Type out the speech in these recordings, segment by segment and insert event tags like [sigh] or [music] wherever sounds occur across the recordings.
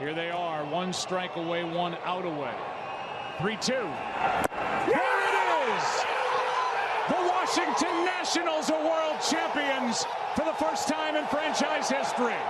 Here they are, one strike away, one out away. 3 2. Here it is! The Washington Nationals are world champions for the first time in franchise history.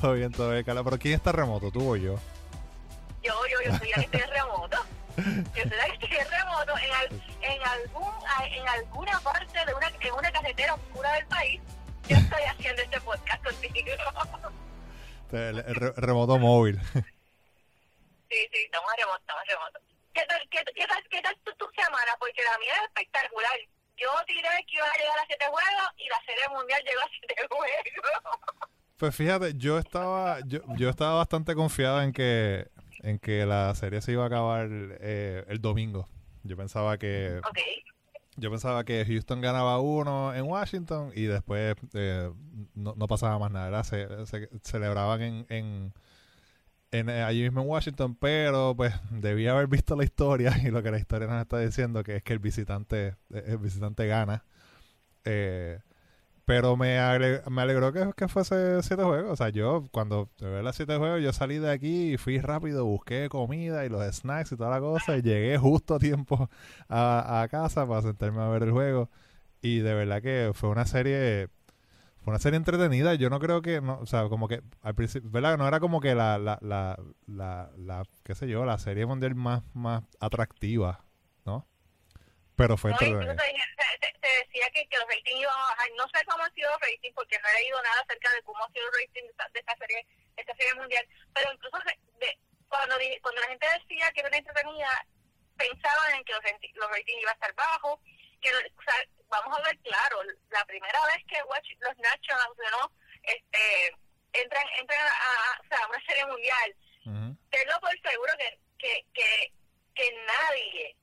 Todo bien, todo bien, Carla. Pero ¿quién está remoto, tú o yo? Yo, yo, yo soy la que estoy remoto. Yo soy la que estoy remoto en, al- en, algún, en alguna parte de una, en una carretera oscura del país. Yo estoy haciendo este podcast contigo. El, el re- remoto móvil. Sí, sí, estamos en remoto, estamos en remoto. ¿Qué tal, qué, qué tal, qué tal tu, tu semana? Porque la mía es espectacular. Yo tiré que iba a llegar a siete juegos y la serie mundial llegó a siete juegos. Pues fíjate, yo estaba, yo, yo estaba bastante confiado en que, en que la serie se iba a acabar eh, el domingo. Yo pensaba que, yo pensaba que Houston ganaba uno en Washington y después eh, no, no pasaba más nada. ¿verdad? Se, se celebraban en, en, en, eh, allí mismo en Washington, pero pues debía haber visto la historia [laughs] y lo que la historia nos está diciendo que es que el visitante, el visitante gana. Eh, pero me, me alegró que, que fuese siete juegos. O sea, yo cuando tuve las siete juegos, yo salí de aquí y fui rápido, busqué comida y los snacks y toda la cosa. Y llegué justo a tiempo a, a casa para sentarme a ver el juego. Y de verdad que fue una serie fue una serie entretenida. Yo no creo que, no, o sea, como que al principio, ¿verdad? No era como que la, la, la, la, la, qué sé yo, la serie mundial más, más atractiva, ¿no? Pero fue No, entretenida. Que, que los ratings iban a bajar. No sé cómo ha sido el rating porque no he leído nada acerca de cómo ha sido el rating de esta, de esta serie de esta serie mundial. Pero incluso de- cuando, cuando la gente decía que era una entretenida, pensaban en que los, los ratings iban a estar bajos. Que, o sea, vamos a ver claro, la primera vez que Watch, los Nationals ¿no? este, entran, entran a, a- o sea, a una serie mundial, Ujú. tenlo por seguro que, que, que, que nadie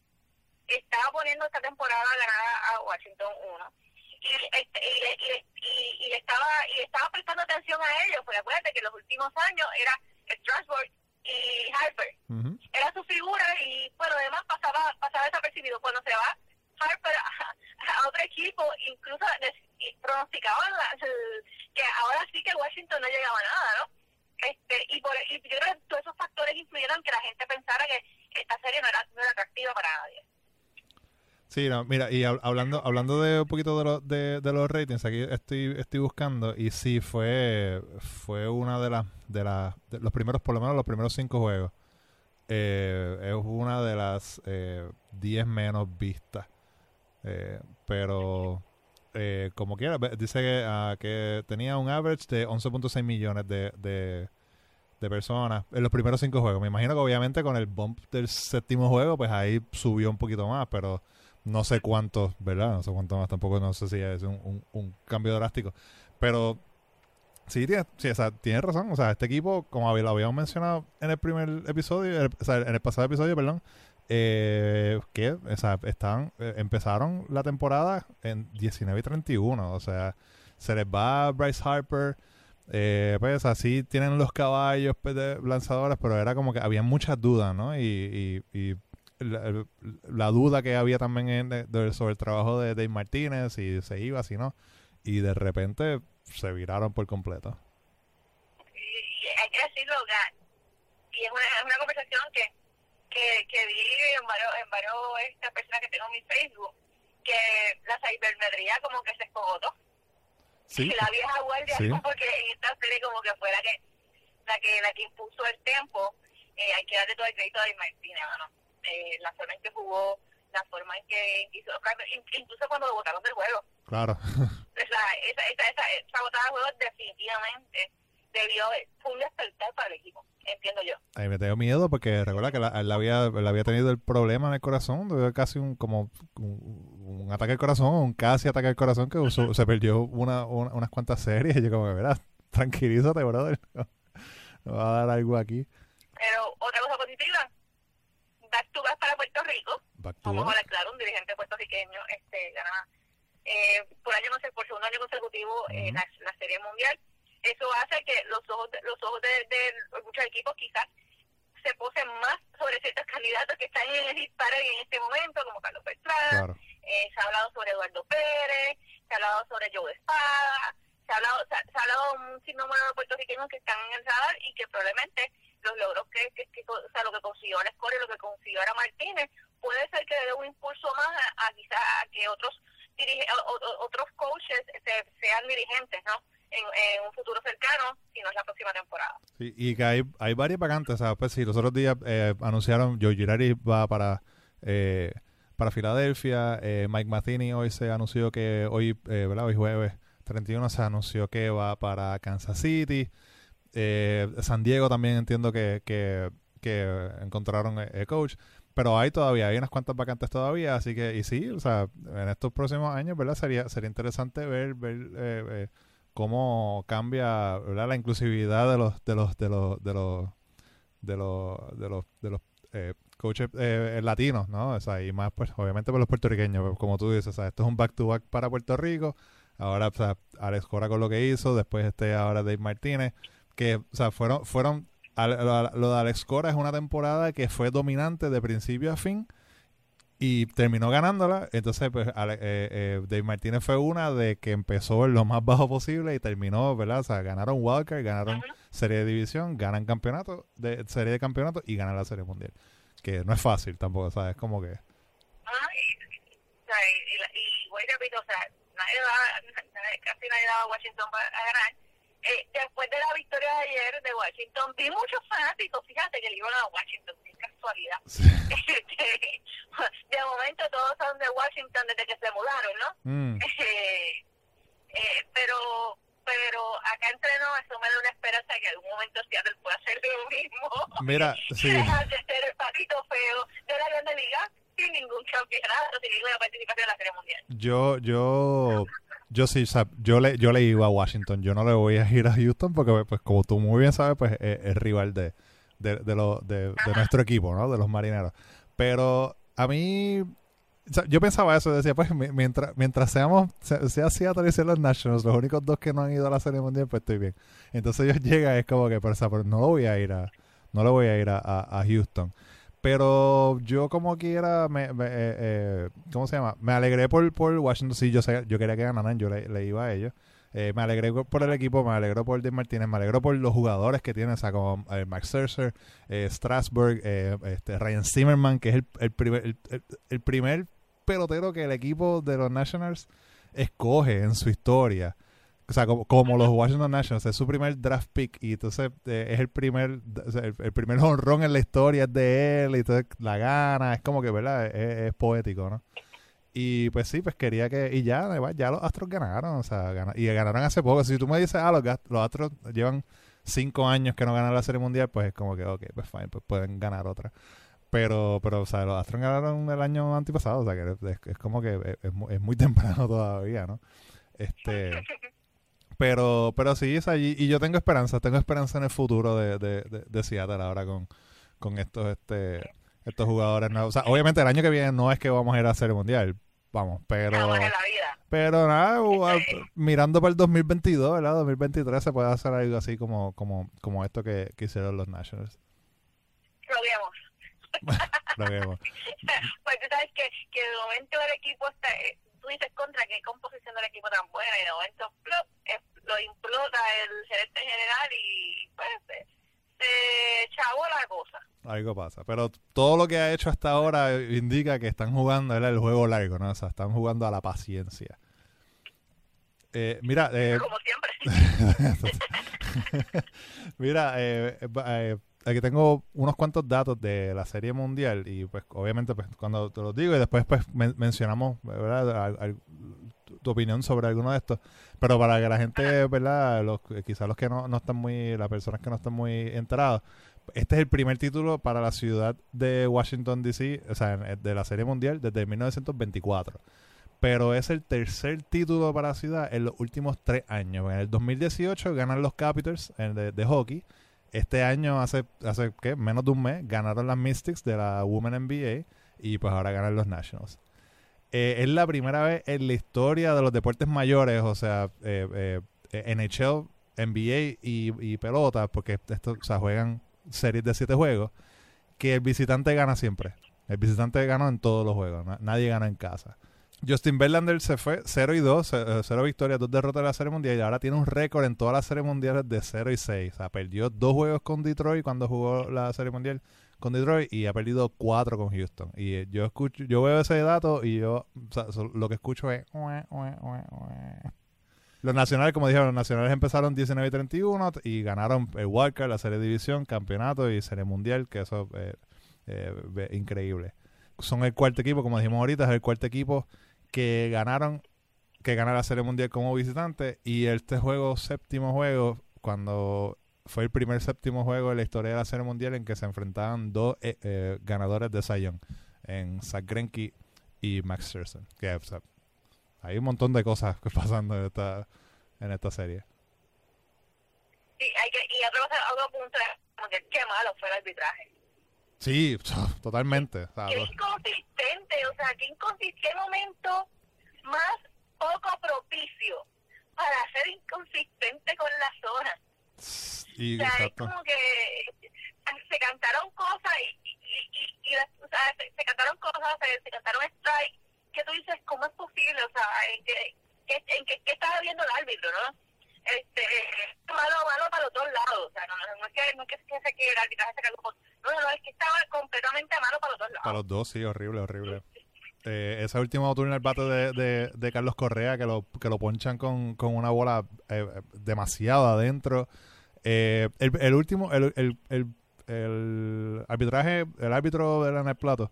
estaba poniendo esta temporada ganada a Washington 1 y, este, y, y, y, y estaba y estaba prestando atención a ellos porque acuérdate que en los últimos años era Strasbourg y Harper Ujú. era su figura y bueno además pasaba pasaba desapercibido cuando se va Harper a, a otro equipo incluso des- y pronosticaban la- el- que ahora sí que Washington no llegaba a nada no este y por y yo creo que todos esos factores influyeron en que la gente pensara que esta serie no era, no era atractiva para nadie Sí, mira, y hab- hablando hablando de un poquito de, lo- de, los ratings, aquí estoy estoy buscando y sí fue fue una de las de las los primeros por lo menos los primeros cinco juegos eh, es una de las eh, 10 menos vistas Eh, pero eh, como quiera dice que, ah, que tenía un average de 11.6 millones de, de de personas en los primeros cinco juegos. Me imagino que obviamente con el bump del séptimo juego, pues ahí subió un poquito más, pero no sé cuánto, ¿verdad? No sé cuánto más, tampoco no sé si es un, cambio drástico. Pero sí, tiene, sí o razón. O sea, este equipo, como lo habíamos mencionado en el primer episodio, o sea, en el pasado episodio, perdón, eh, que o sea, estaban, eh, empezaron la temporada en 19 y 31. O sea, se les va Bryce Harper. Eh, pues así tienen los caballos pues, de lanzadores, pero era como que había muchas dudas, ¿no? Y, y, y la, la duda que había también en- de- sobre el trabajo de Dave Martínez, si se iba, si no. Y de repente se viraron por completo. y, y hay que decirlo y es una, es una conversación que que, que vi en varios, en varios estas personas que tengo en mi Facebook que la cibermetría como que se escogotó Sí, y la vieja guardia Sí. como que en esta serie como que fue la que la que la que impuso el tiempo eh, hay que darle todo el crédito a Di Martínez mano. Eh, la forma en que jugó la forma en que hizo in- incluso cuando lo botaron del juego claro. [laughs] esa, esa, esa, esa, esa botada de juego definitivamente debió fue un despertar para el equipo entiendo yo A mí me tengo miedo porque recuerda que la- él, había, él había tenido el problema en el corazón, casi un como un, un ataque al corazón, un casi ataque al corazón que se perdió una, una- unas cuantas series y yo como que, verás, [laughs] tranquilízate, brother. [laughs] va a dar algo aquí. Pero otra cosa positiva, back to back para Puerto Vamos a hablar claro, un dirigente puertorriqueño este, gana eh, por año, no sé, por segundo año consecutivo eh, Ujú. la, la Serie Mundial. Eso hace que los ojos de, los ojos de, de muchos equipos quizás se posen más sobre ciertos candidatos que están en el disparo en este momento, como Carlos Beltrán, Claro. eh, se ha hablado sobre Eduardo Pérez, se ha hablado sobre Joe Espada, se ha hablado, se ha, se ha hablado un sinnúmero de puertorriqueños que están en el radar y que probablemente los logros que, que, que- o sea, lo que consiguió la Escoria y lo que consiguió ahora Martínez, puede ser que le dé un impulso más a, a quizás a que otros dirige, o- otros coaches se- sean dirigentes, ¿no? En, un futuro cercano, si no es la próxima temporada. Y que hay, hay varias vacantes, o pues sí, los otros días eh, anunciaron, Joe Girardi va para eh, para Filadelfia, eh, Mike Matheny hoy se anunció que hoy, eh, ¿verdad? Hoy jueves 31 se anunció que va para Kansas City, eh, San Diego también entiendo que, que, que encontraron el coach, pero hay todavía, hay unas cuantas vacantes todavía, así que, y sí, o sea, en estos próximos años, ¿verdad? Sería, sería interesante ver, ver eh, eh, cómo cambia la inclusividad de los de los de los de los de los de los, de los eh, coaches eh, latinos, ¿no? O sea, y más pues obviamente por los puertorriqueños, pues, como tú dices, o sea, esto es un back to back para Puerto Rico. Ahora, o sea, Alex Cora con lo que hizo, después este ahora Dave Martínez, que o sea, fueron fueron al- lo, lo de Alex Cora es una temporada que fue dominante de principio a fin y terminó ganándola. Entonces, pues, Ale- eh, eh, Dave Martínez fue una de que empezó en lo más bajo posible y terminó, ¿verdad? O sea, ganaron Walker, ganaron serie de división, ganan campeonato, de serie de campeonato y ganan la serie mundial. Que no es fácil tampoco, ¿sabes? Como que. Ah, y, o sea, y, y, la- y voy y repito, o sea, nadie va, nadie- casi nadie daba a Washington para a ganar. Eh, después de la victoria de ayer de Washington, vi muchos fanáticos, fíjate, que le iban a Washington, qué casualidad. [laughs] Este, de momento todos son de Washington desde que se mudaron, ¿no? Mm, [laughs] Eh, eh, pero pero acá entre nos eso me da una esperanza que en algún momento Seattle pueda hacer lo mismo. Mira, [laughs] sí. Dejar de ser el patito feo de la Grande Liga sin ningún campeonato, sin ninguna participación en la Serie Mundial. yo, yo, yo sí, o sea, yo le, yo le iba a Washington. Yo no le voy a ir a Houston porque, pues, como tú muy bien sabes, pues, es, es rival de, de, de, lo- de, de nuestro equipo, ¿no? De los marineros. Pero a mí, o sea, yo pensaba eso, decía, pues, mi- mientras, mientras seamos, se- sea Seattle y los Nationals, los únicos dos que no han ido a la Serie Mundial, pues estoy bien. Entonces ellos [laughs] llegan, es como que, pero, o sea, pero no lo voy a ir a, no lo voy a ir a, a- a Houston. Pero yo como quiera, me, me, eh, eh, ¿cómo se llama? Me alegré por, por Washington, sí, yo sé, yo quería que ganaran, yo le, iba a ellos. Eh, me alegré por el equipo, me alegró por Dean Martínez, me alegró por los jugadores que tienen, como eh, Max Scherzer, eh, Strasburg, eh, este, Ryan Zimmerman, que es el, el primer, el primer pelotero que el equipo de los Nationals escoge en su historia. O sea, como, como los Washington Nationals, es su primer draft pick y entonces eh, es el primer el, primer honrón en la historia de él y entonces la gana, es como que, ¿verdad? Es, poético, ¿no? Y pues sí, pues quería que, y ya, ya los Astros ganaron, o sea, gana- y ganaron hace poco. Si tú me dices, ah, los, Astros llevan cinco años que no ganan la Serie Mundial, pues es como que, ok, pues fine, pues pueden ganar otra. Pero, pero, o sea, los Astros ganaron el año antipasado, o sea, que es, como que es, es es muy [laughs] temprano todavía, ¿no? Este, pero, pero sí, o sea, y, yo tengo esperanza, tengo esperanza en el futuro de, de, de, de Seattle ahora con, con estos, este, estos jugadores nuevos. O sea, obviamente el año que viene no es que vamos a ir a Serie Mundial, vamos, pero... Jamás en la vida. Pero nada, u- [laughs] a- mirando para el 2022, ¿verdad? 2023 se puede hacer algo así como como como esto que, que hicieron los Nationals. Lo vemos. [laughs] Lo vemos. [laughs] Pues tú sabes que, que de momento el equipo está, eh, tú dices contra qué composición del equipo tan buena y de momento plop, eh, lo implota el gerente general y pues se, se chavó la cosa. Algo pasa. Pero todo lo que ha hecho hasta ahora indica que están jugando el juego largo, ¿no? O sea, están jugando a la paciencia. Eh, mira, eh, Como siempre. [laughs] [laughs] Mira, eh, eh, aquí tengo unos cuantos datos de la Serie Mundial y pues obviamente pues cuando te los digo y después pues men- mencionamos, tu, opinión sobre alguno de estos. Pero para que la gente, ¿verdad? Los, quizás los que no, no están muy, las personas que no están muy enterados, este es el primer título para la ciudad de Washington DC, o sea, de la Serie Mundial desde 1924 pero es el tercer título para la ciudad en los últimos tres años. En el 2018 ganan los Capitals de hockey, Este año, hace, hace ¿qué? menos de un mes, ganaron las Mystics de la Women NBA y pues ahora ganan los Nationals. Eh, es la primera vez en la historia de los deportes mayores, o sea, eh, eh, NHL, NBA y, pelota, porque esto, o juegan series de siete juegos, que el visitante gana siempre. El visitante ganó en todos los juegos, nadie gana en casa. Justin Verlander se fue 0 y 2, 0 victorias, 2 derrotas en la Serie Mundial y ahora tiene un récord en todas las Series Mundiales de 0 y 6. O sea, perdió dos juegos con Detroit cuando jugó la Serie Mundial con Detroit y ha perdido 4 con Houston. Y eh, yo escucho, yo veo ese dato y yo lo que escucho es los nacionales, como dijeron, los nacionales empezaron 19 y 31 y ganaron el Walker, la Serie División, Campeonato y Serie Mundial, que eso es eh, eh, increíble. Son el cuarto equipo, como dijimos ahorita, es el cuarto equipo que ganaron, que gana la Serie Mundial como visitante. Y este juego, séptimo juego, cuando fue el primer séptimo juego de la historia de la Serie Mundial en que se enfrentaban dos eh, eh, ganadores de Zion, en Zach Greinke y Max Scherzer. Que, hay un montón de cosas [laughs] pasando en esta, en esta serie. Que, y otro punto es que malo fue el arbitraje. Sí, [laughs] totalmente. Qué inconsistente, o sea, qué, inconsistente, qué momento más poco propicio para ser inconsistente con la zona. Y, o sea, es como que se cantaron cosas y, y, y, o sea, se, cantaron cosas, se, cantaron strike, que tú dices, ¿cómo es posible? O sea, ¿en qué, en qué, qué estaba viendo el árbitro, no? Este malo malo para los dos lados o sea no, no, es que no es que, se arbitraje se cagó no no es que estaba completamente malo para los dos lados. Para los dos sí horrible horrible. Eh, ese último turno al bate de, de, de, Carlos Correa que lo que lo ponchan con, con una bola eh, demasiado adentro. Eh, el, el, último el, el, el, el arbitraje el árbitro de la Plato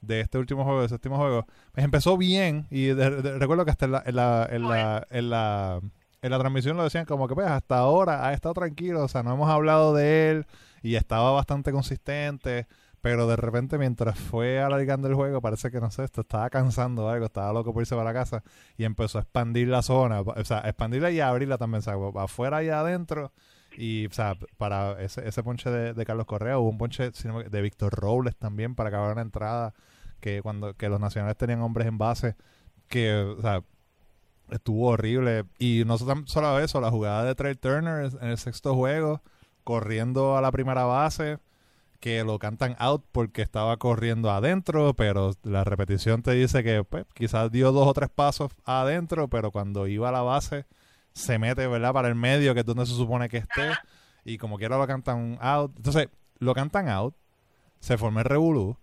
de este último juego, de séptimo juego, pues empezó bien y recuerdo que hasta en la, en la, en la, en la en la transmisión lo decían como que pues hasta ahora ha estado tranquilo, o sea, no hemos hablado de él y estaba bastante consistente, pero de repente mientras fue alargando el juego parece que no sé, esto estaba cansando algo, estaba loco por irse para la casa y empezó a expandir la zona, o sea, expandirla y abrirla también, o sea, afuera y adentro. Y, o sea, para ese, ese ponche de, Carlos Correa hubo un ponche de Víctor Robles también para acabar una entrada que cuando que los nacionales tenían hombres en base que, o sea, estuvo horrible. Y no solo eso, la jugada de Trey Turner en el sexto juego, corriendo a la primera base, que lo cantan out porque estaba corriendo adentro, pero la repetición te dice que pues, quizás dio dos o tres pasos adentro, pero cuando iba a la base se mete, ¿verdad? Para el medio, que es donde se supone que esté, y como quiera lo cantan out. Entonces, lo cantan out, se forma el revolú,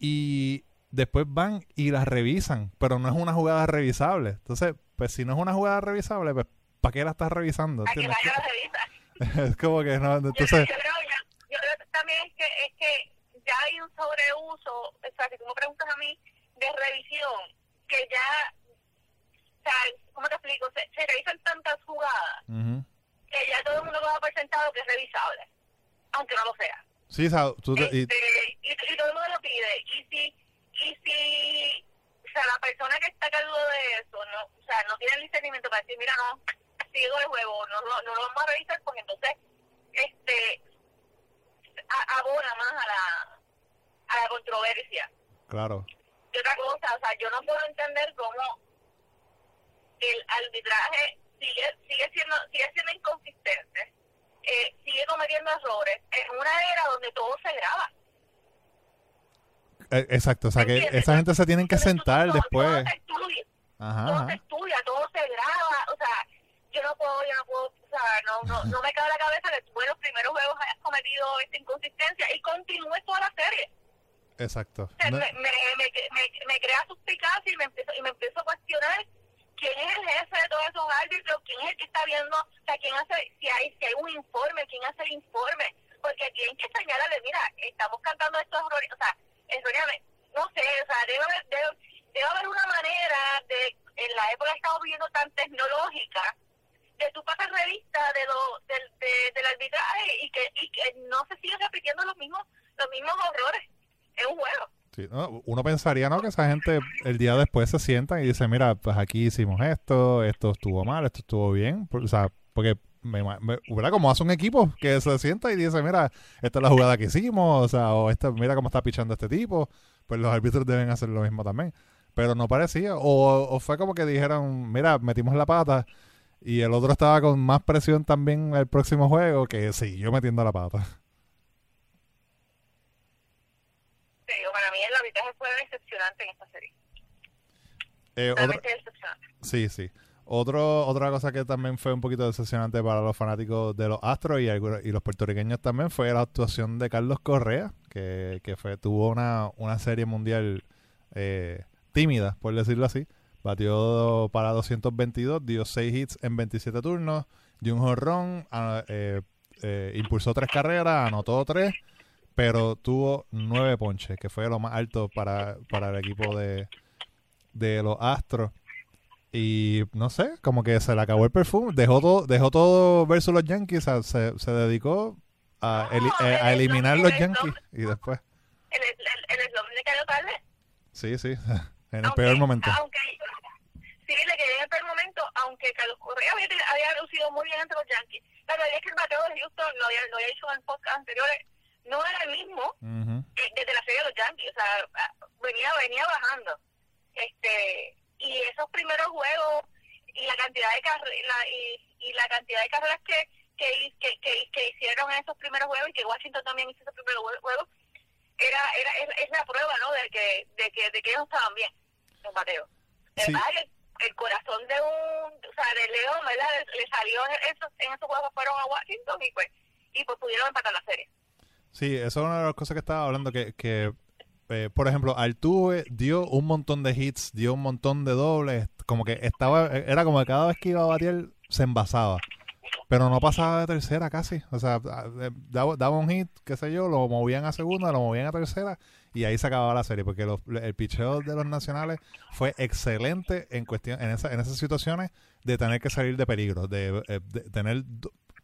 y después van y las revisan, pero no es una jugada revisable. Entonces, pues si no es una jugada revisable, pues ¿para qué la estás revisando? [laughs] Es como que no, entonces... Yo, creo, yo, creo también es que, es que ya hay un sobreuso, o sea, si tú me preguntas a mí, de revisión, que ya, o sea, ¿cómo te explico? Se, se revisan tantas jugadas que ya todo el mundo lo ha presentado que es revisable, aunque no lo sea. Sí, o sea, tú y, este, y, y todo el mundo lo pide. Y si y si o sea, la persona que está a cargo de eso no, o sea, no tiene el discernimiento para decir, mira, no, sigo el juego, no, no, no lo vamos a revisar, porque entonces este abona más a la, a la controversia. Claro. Y otra cosa, o sea, yo no puedo entender cómo el arbitraje sigue sigue siendo sigue siendo inconsistente, eh, sigue cometiendo errores en una era donde todo se graba. Eh, exacto, o sea que esa gente se tienen que sentar después. Todo se estudia, todo se estudia, todo se graba, o sea, yo no puedo, yo no puedo, o sea, no, no, no me cabe la cabeza que tú en los primeros juegos hayas cometido esta inconsistencia y continúes toda la serie. Exacto. me, me, me, me, crea suspicacia y me empiezo, y me empiezo a cuestionar quién es el jefe de todos esos árbitros, quién es el que está viendo, o sea, quién hace, si hay, si hay un informe, quién hace el informe, porque tienen que señalarle, mira, estamos cantando estos errores, o sea, no sé, o sea, debe haber, debe, haber una manera de, en la época que estamos viviendo tan tecnológica, de tú pasar revista de lo, del, del arbitraje y que, y que no se sigan repitiendo los mismos, los mismos horrores en un juego. Sí, uno pensaría, ¿no? Que esa gente el día después se sientan y dice, mira, pues aquí hicimos esto, esto estuvo mal, esto estuvo bien. O sea, porque me, me- ¿verdad? Como hace un equipo que se sienta y dice, mira, esta es la jugada que hicimos, o sea, o esta, mira cómo está pichando este tipo, pues los árbitros deben hacer lo mismo también. Pero no parecía, o, o fue como que dijeron, mira, metimos la pata y el otro estaba con más presión también el próximo juego que siguió metiendo la pata. Te digo, para mí el arbitraje fue decepcionante en esta serie. Eh, otra- decepcionante. Sí, sí. Otro, otra cosa que también fue un poquito decepcionante para los fanáticos de los Astros y, y los puertorriqueños también fue la actuación de Carlos Correa, que, que fue tuvo una, una serie mundial eh, tímida, por decirlo así. Batió para 222, dio 6 hits en 27 turnos, dio un jorrón, eh, eh, impulsó tres carreras, anotó tres, pero tuvo nueve ponches, que fue lo más alto para, para el equipo de, de los Astros. Y no sé, como que se le acabó el perfume. Dejó todo, dejó todo versus los Yankees. se, se dedicó a, No, eh, a el eliminar los el Yankees. Y después, El el- el cayó tarde. sí, sí, [laughs] en el Aunque- peor momento. Aunque, sí, le quedé en el peor momento, aunque Carlos Correa había, había lucido muy bien ante los Yankees. La realidad es que el bateo de Houston, lo había, lo había dicho en podcast anteriores, no era el mismo Ujú. eh, desde la serie de los Yankees. O sea, ah, venía, venía bajando. este Y esos primeros juegos y la cantidad de carreras y, y la cantidad de carreras que que, que, que, que hicieron en esos primeros juegos y que Washington también hizo esos primeros jue- juegos era, era es, es la prueba no de que de que de que ellos estaban bien los Mateo. Sí. el, el corazón de un o sea de León verdad le, le salió en esos en esos juegos fueron a Washington y pues y pues pudieron empatar la serie. Sí, eso es una de las cosas que estaba hablando, que, que eh, por ejemplo, Altuve dio un montón de hits, dio un montón de dobles, como que estaba, era como que cada vez que iba a batear se envasaba, pero no pasaba de tercera casi, o sea, eh, daba, daba un hit, qué sé yo, lo movían a segunda, lo movían a tercera y ahí se acababa la serie, porque los- el picheo de los nacionales fue excelente en cuestión, en, esa, en esas situaciones de tener que salir de peligro, de, eh, tener,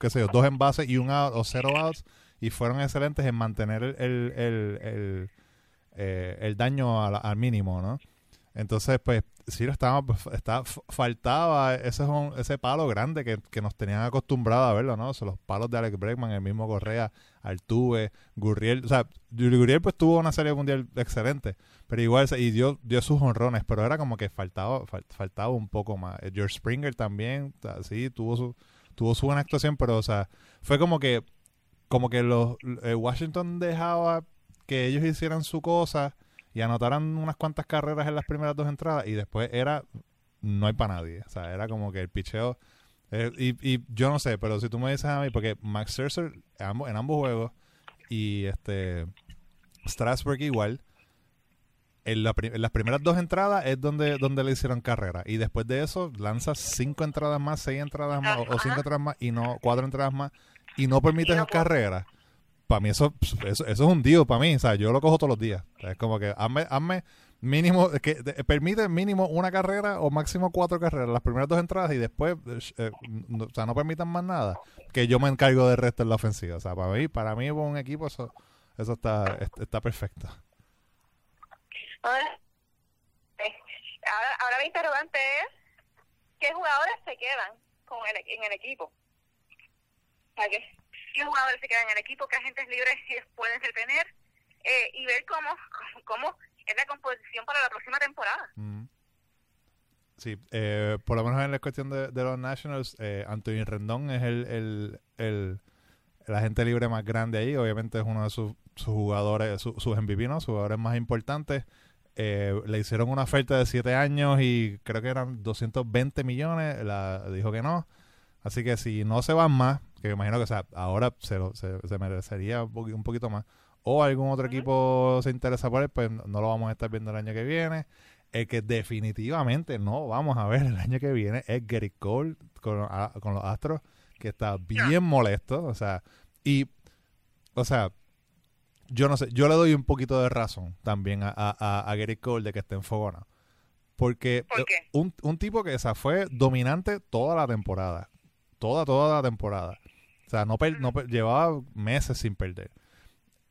qué sé yo, dos envases y un out o cero outs y fueron excelentes en mantener el, el, eh, el daño al, mínimo, ¿no? Entonces, pues, sí, estaba, estaba, faltaba ese, ese palo grande que, que nos tenían acostumbrados a verlo, ¿no? Los palos de Alex Bregman, el mismo Correa, Altuve, Gurriel, o sea, Gurriel pues tuvo una serie mundial excelente, pero igual, y dio, dio sus honrones, pero era como que faltaba, fal- faltaba un poco más. Eh, George Springer también, sí, tuvo su, tuvo su buena actuación, pero, o sea, fue como que como que los eh, Washington dejaba que ellos hicieran su cosa y anotaran unas cuantas carreras en las primeras dos entradas y después era no hay para nadie, o sea, era como que el picheo eh, y, y yo no sé, pero si tú me dices a mí porque Max Scherzer en ambos, en ambos juegos y este Strasburg igual en, la pri- en las primeras dos entradas es donde, donde le hicieron carrera. Y después de eso lanza cinco entradas más, seis entradas más, o, o cinco entradas más, y no, cuatro entradas más, y no permite Y no puedo. Para mí eso, eso, eso es un deal para mí. O sea, yo lo cojo todos los días. Es como que hazme, hazme mínimo, que permite mínimo una carrera o máximo cuatro carreras, las primeras dos entradas y después, eh, eh, no- o sea, no permitan más nada. Que yo me encargo del resto en la ofensiva. O sea, para mí, para mí, un equipo, eso, eso está, está perfecto. Ahora, eh, ahora, ahora mi interrogante es ¿qué jugadores se quedan con el, en el equipo? Sea, ¿qué, qué jugadores se quedan en el equipo? ¿Qué agentes libres [laughs] pueden retener? Eh, y ver cómo, [laughs] cómo es la composición para la próxima temporada. Mm. Sí, eh, por lo menos en la cuestión de, de los Nationals, eh, Anthony Rendón es el, el, el, el agente libre más grande ahí. Obviamente es uno de sus, sus jugadores, su- sus MVP, ¿no? Sus jugadores más importantes. Eh, le hicieron una oferta de 7 años y creo que eran 220 millones. La, dijo que no. Así que si no se van más, que me imagino que o sea, ahora se, lo- se, se merecería un, poqui- un poquito más, o algún otro equipo se interesa por él, pues no lo vamos a estar viendo el año que viene. El que definitivamente no vamos a ver el año que viene es Gary Cole con, a- con los Astros, que está bien molesto. O sea, y, o sea, yo no sé, yo le doy un poquito de razón también a, a, Gary Cole de que esté en Fogona. Porque un, un tipo que o sea, fue dominante toda la temporada. Toda, toda la temporada. O sea, no, per- llevaba meses sin perder.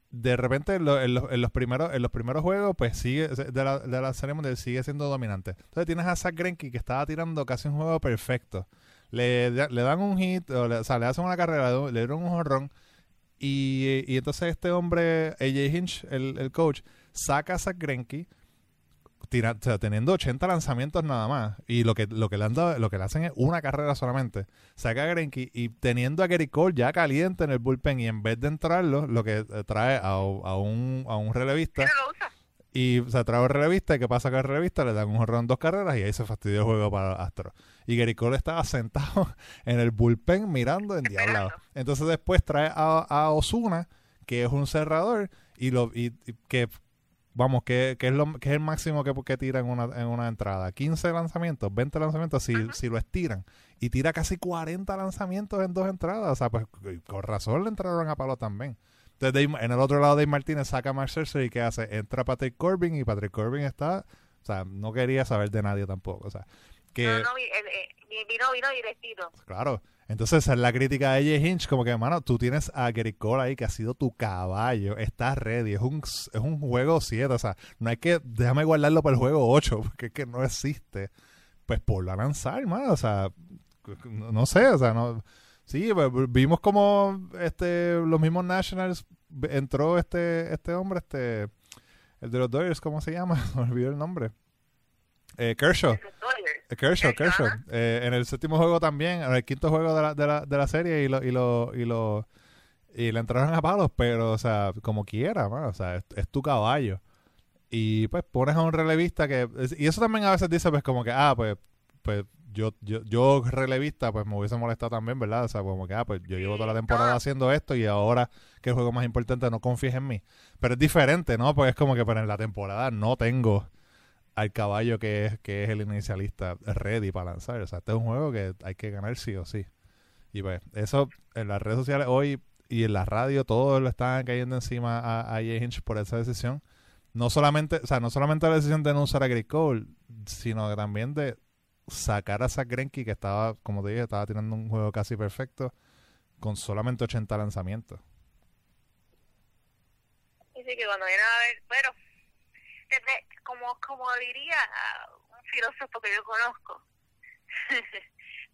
De repente en, lo- en los, primeros en los primeros juegos, pues sigue, de la, serie mundial sigue siendo dominante. Entonces tienes a Zach Greinke que estaba tirando casi un juego perfecto. le, le dan un hit, o, le, sea, le hacen una carrera, le dieron un jonrón. Y, y entonces este hombre, AJ Hinch, el, el coach, saca a Zach Greinke tira- o sea, teniendo 80 lanzamientos nada más y lo que lo que le han dado, lo que le hacen es una carrera solamente saca a Greinke y teniendo a Gary Cole ya caliente en el bullpen y en vez de entrarlo lo que eh, trae a, a un a un relevista y se trae un relevista y qué pasa con el relevista le dan un jorrón dos carreras y ahí se fastidió el juego para Astro. Y Gary Cole estaba sentado [laughs] en el bullpen mirando en diablado entonces después trae a, a Osuna que es un cerrador y lo y, y que vamos que, que es lo que es el máximo que, que tira en una, en una entrada 15 lanzamientos 20 lanzamientos si, si lo estiran y tira casi 40 lanzamientos en dos entradas o sea pues con razón le entraron a palo también entonces Dave- en el otro lado Dave Martínez saca a Mark Scherzer y ¿qué hace? Entra Patrick Corbin y Patrick Corbin está o sea no quería saber de nadie tampoco o sea que No, no, eh, eh, vi- vino, vino directito. Claro. Entonces, esa es la crítica de AJ Hinch, como que, mano, tú tienes a Gary Cole ahí que ha sido tu caballo, estás ready, es un, es un juego 7, o sea, no hay que, déjame guardarlo para el juego 8, [laughs] porque es que no existe. Pues por la lanzar, mano, o sea, no, no sé, o sea, no... Sí, pues, vimos como este, los mismos Nationals entró este, este hombre, este, el de los Dodgers, ¿cómo se llama? [laughs] Me olvidé el nombre. Eh, Kershaw. Kershaw, Kershaw. Eh, en el séptimo juego también, en el quinto juego de la, de la, de la serie y lo, y lo, y lo y le entraron a palos, pero o sea, como quiera, o sea, es, es tu caballo. Y pues pones a un relevista que y eso también a veces dice pues como que ah, pues pues yo yo yo relevista pues me hubiese molestado también, ¿verdad? O sea, como que ah, pues yo llevo toda la temporada haciendo esto y ahora que el juego más importante no confíes en mí. Pero es diferente, ¿no? Pues es como que pero en la temporada no tengo al caballo que es, que es el inicialista ready para lanzar. O sea, este es un juego que hay que ganar sí o sí. Y pues, eso en las redes sociales hoy y en la radio, todos lo están cayendo encima a, a Hinch por esa decisión. No solamente, o sea, no solamente la decisión de no usar a Gary Cole, sino también de sacar a Zach Greinke, que estaba, como te dije, estaba tirando un juego casi perfecto, con solamente 80 lanzamientos. Sí que cuando viene a ver, bueno, desde, como, como diría un filósofo que yo conozco, [laughs]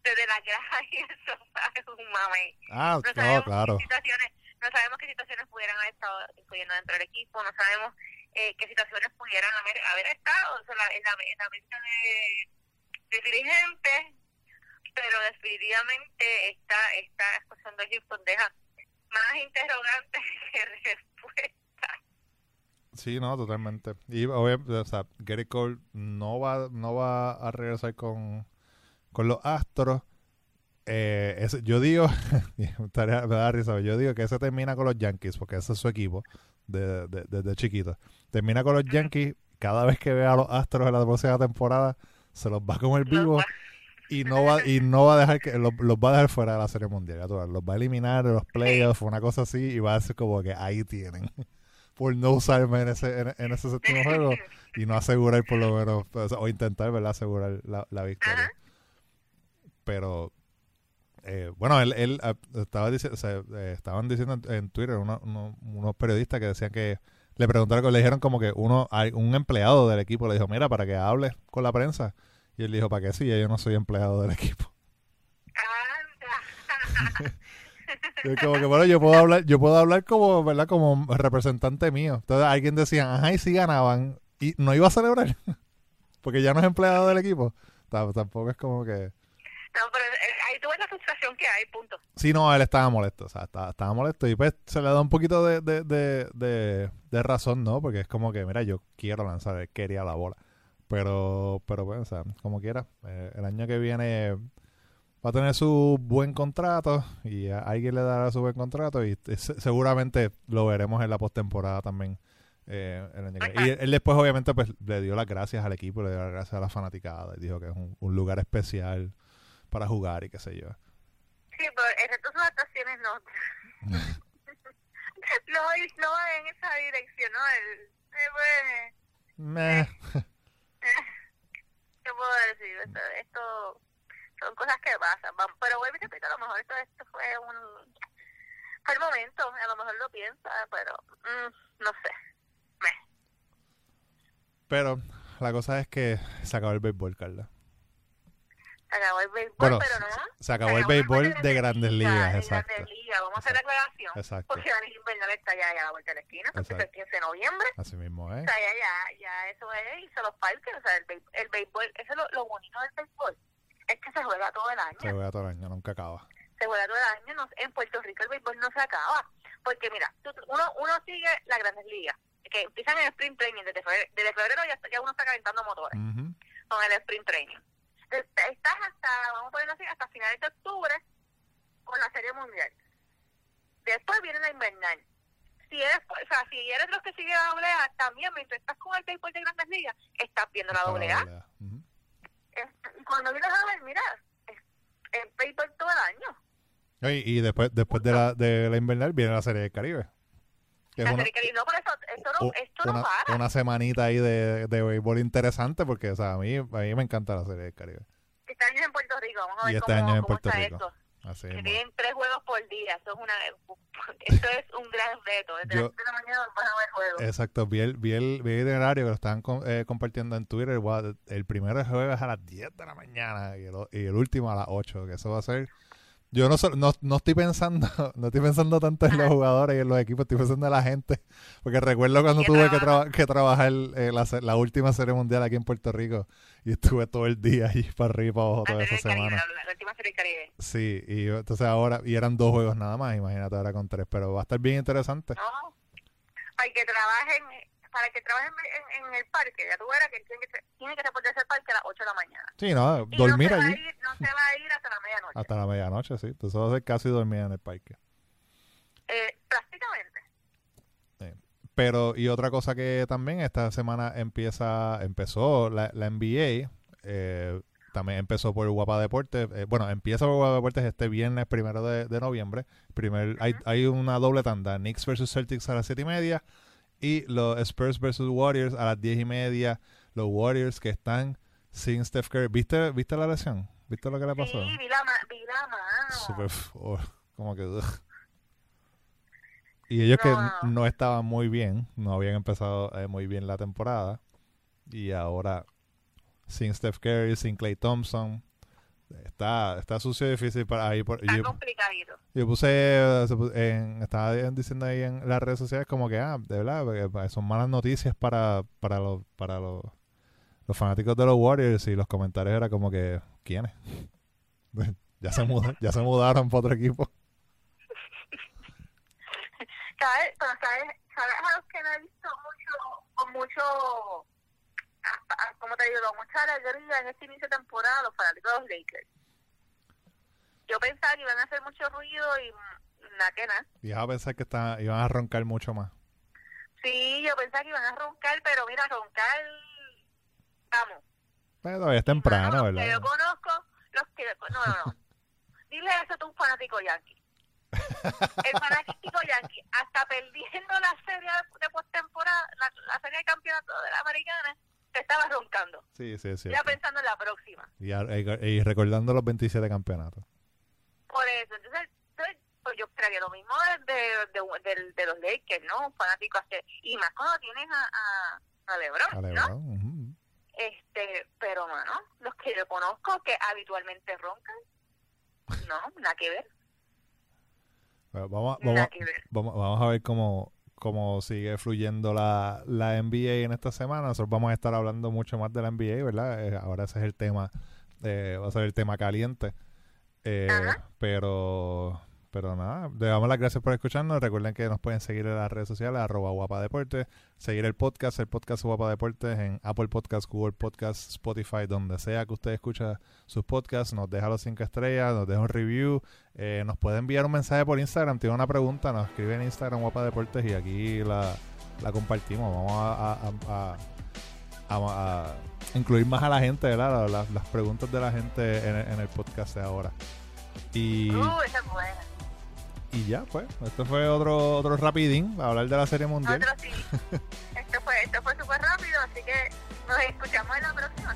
desde la graja y el sofá [laughs] es un mame. Ah, No sabemos claro. qué situaciones, no sabemos qué situaciones pudieran haber estado incluyendo dentro del equipo, no sabemos eh, qué situaciones pudieran haber, haber estado o sea, la- en, la, en la mente de, de dirigentes, pero definitivamente esta, esta actuación de Houston deja más interrogantes [laughs] que respuestas. Sí, no, totalmente. Y obviamente, o sea, Gary Cole no va, no va a regresar con, con los Astros. Eh, ese- yo digo, [laughs] me da risa, yo digo que ese termina con los Yankees, porque ese es su equipo de- de- desde chiquito. Termina con los Yankees, cada vez que vea a los Astros en la próxima temporada, se los va a comer vivo y no va y no va a dejar que los, los va a dejar fuera de la serie mundial los va a eliminar de los playoffs una cosa así y va a ser como que ahí tienen por no usarme en ese en, en ese séptimo juego y no asegurar por lo menos o, sea, o intentar verdad asegurar la, la victoria. Ajá. pero eh, bueno él, él ah, estaba diciendo o sea, eh, estaban diciendo en, Twitter uno- uno- unos periodistas que decían que le preguntaron le dijeron como que uno un empleado del equipo le dijo mira para que hables con la prensa. Y él dijo para qué sí yo no soy empleado del equipo [laughs] es como que bueno yo puedo hablar yo puedo hablar como verdad como representante mío. Entonces alguien decía ajá y si ganaban y no iba a celebrar [laughs] porque ya no es empleado del equipo. Tam- tampoco es como que No, pero eh, ahí tú ves la frustración que hay, punto. sí no él estaba molesto o sea estaba, estaba molesto. Y pues se le da un poquito de, de, de, de, de razón no porque es como que mira yo quiero lanzar él quería la bola pero pero bueno o sea como quiera eh, el año que viene va a tener su buen contrato y a alguien le dará su buen contrato y eh, se- seguramente lo veremos en la postemporada también eh, el año que viene. y él, él después obviamente pues le dio las gracias al equipo le dio las gracias a la fanaticada y dijo que es un, un lugar especial para jugar y qué sé yo Sí, pero el resto de sus actuaciones no. [laughs] no, no va en esa dirección, ¿no? El, eh, pues, Meh. eh, ¿Qué puedo decir? Esto, esto son cosas que pasan. Pero vuelvo y repito, a lo mejor esto, esto fue un. Fue el momento, a lo mejor lo piensa, pero mm, no sé. Meh. pero la cosa es que se acabó el béisbol Carla Se acabó el béisbol, Bueno, pero no. se acabó el béisbol de Grandes Ligas, de exacto. Grandes Ligas. Vamos a hacer la aclaración. Exacto. Porque la Invernal está ya, ya a la vuelta de la esquina. porque Exacto. es el 15 de noviembre. Así mismo, ¿eh? O sea, ya, ya, ya eso es, y se los parques. O sea, el, el béisbol, eso es lo, lo bonito del béisbol. Es que se juega todo el año. Se juega todo el año, nunca acaba. se juega todo el año. No, en Puerto Rico el béisbol no se acaba. Porque mira, uno, uno sigue las grandes ligas, que empiezan en el sprint training. Desde febrero, desde febrero ya, ya uno está calentando motores con el sprint training. Est- Estás hasta, vamos a ponerlo así, hasta finales de octubre con la Serie Mundial. Después viene la invernal. Si eres, o sea, si eres los que siguen la doble A, también mientras estás con el béisbol de grandes ligas, estás viendo la doble A. Este, Y cuando vienes a ver, mira, es- béisbol todo el año. Oye, Y después, después de la, de la invernal viene la Serie del Caribe. Que es una, Serie Caribe. No, por eso, esto no, esto no una, para. una semanita ahí de, de béisbol interesante porque, o sea, a mí, a mí me encanta la Serie del Caribe. Este año es en Puerto Rico, vamos a Y ver este cómo, año es en Puerto Rico. esto. Así Que tienen tres juegos por día, eso es una [laughs] esto es un gran reto. Desde Yo- las 7 de la mañana van a ver juegos. Exacto, vi el, vi el, vi el itinerario que lo estaban eh, compartiendo en Twitter. El primero juego es a las 10 de la mañana y el, y el último a las 8, que eso va a ser... Yo no, no, no estoy pensando [laughs] no estoy pensando tanto en los jugadores y en los equipos, estoy pensando en la gente. Porque recuerdo cuando Que tuve que, que trabajar eh, la, última serie mundial aquí en Puerto Rico y estuve todo el día ahí [laughs] para arriba y para abajo toda esa Caribe, semana. la, la última Serie del Caribe. Sí, y entonces ahora, y eran dos juegos nada más, imagínate ahora con tres, pero va a estar bien interesante. No, que trabajen, para que trabajen en, en el parque, ya tú verás que tiene que, tiene que reportarse al parque a las 8 de la mañana. Sí, no, Y dormir no allí. ir, no se va a ir hasta la medianoche. Hasta la medianoche, sí. Entonces va a ser casi dormir en el parque. Eh, prácticamente. Pero, y otra cosa que también esta semana empieza, empezó la, la NBA, eh, también empezó por Guapa Deportes, eh, bueno, empieza por Guapa Deportes este viernes primero de, de noviembre. Primer, hay, hay una doble tanda, Knicks versus Celtics a las siete y media y los Spurs versus Warriors a las diez y media. Los Warriors que están sin Steph Curry. ¿Viste, ¿viste la lesión? ¿Viste lo que le pasó? Sí, vi la, vi la mano. Super, oh, como que ugh. y ellos que no estaban muy bien no habían empezado eh, muy bien la temporada y ahora sin Steph Curry sin Clay Thompson está está sucio y difícil para ahí por, Está yo, complicadito. yo puse en, estaba diciendo ahí en las redes sociales como que ah de verdad porque son malas noticias para para los para los los fanáticos de los Warriors y los comentarios era como que quiénes [laughs] ya se mudaron, ya se mudaron para otro equipo [laughs] ¿Sabes? Pero ¿sabes? ¿Sabes a los que no he visto mucho, con mucho, con mucha alegría en este inicio de temporada los fanáticos de los Lakers? Yo pensaba que iban a hacer mucho ruido y mm, nada que nada. y a pensar que está, iban a roncar mucho más Sí, yo pensaba que iban a roncar, pero mira, roncar, vamos. pero todavía es temprano los que verdad yo conozco, los que, no, no, no. [laughs] Dile eso a un fanático yankee. El fanático yankee, hasta perdiendo la serie de postemporada, la, la serie de campeonato de la americana, te estaba roncando. sí sí sí Ya pensando en la próxima. y, y- recordando los 27 campeonatos Por eso, entonces, entonces, pues yo esperaría lo mismo de, de, de, los Lakers, ¿no? Un fanático así. Y más cuando tienes a, a, a LeBron, a ¿no? LeBron ujú. Este, pero, mano, los que yo conozco que habitualmente roncan, no, nada que ver. Vamos, vamos, que ver. vamos, vamos a ver cómo, cómo sigue fluyendo la, la NBA en esta semana. Nosotros vamos a estar hablando mucho más de la NBA, ¿verdad? Eh, ahora ese es el tema, eh, va a ser el tema caliente. Eh, pero, pero nada, le damos las gracias por escucharnos. Recuerden que nos pueden seguir en las redes sociales, arroba guapa deportes, seguir el podcast, el podcast guapa deportes en Apple Podcast, Google Podcast, Spotify, donde sea que usted escucha sus podcasts, nos deja los cinco estrellas, nos deja un review, eh, nos puede enviar un mensaje por Instagram, tiene una pregunta, nos escribe en Instagram guapa deportes y aquí la, la compartimos. Vamos a, a- incluir más a la gente, ¿verdad? La- la- las preguntas de la gente en el podcast de ahora. Y, Uh, esa es buena. Y ya, pues, este fue otro otro rapidín para hablar de la Serie Mundial. Otro sí. [laughs] esto fue, esto fue súper rápido, así que nos escuchamos en la próxima.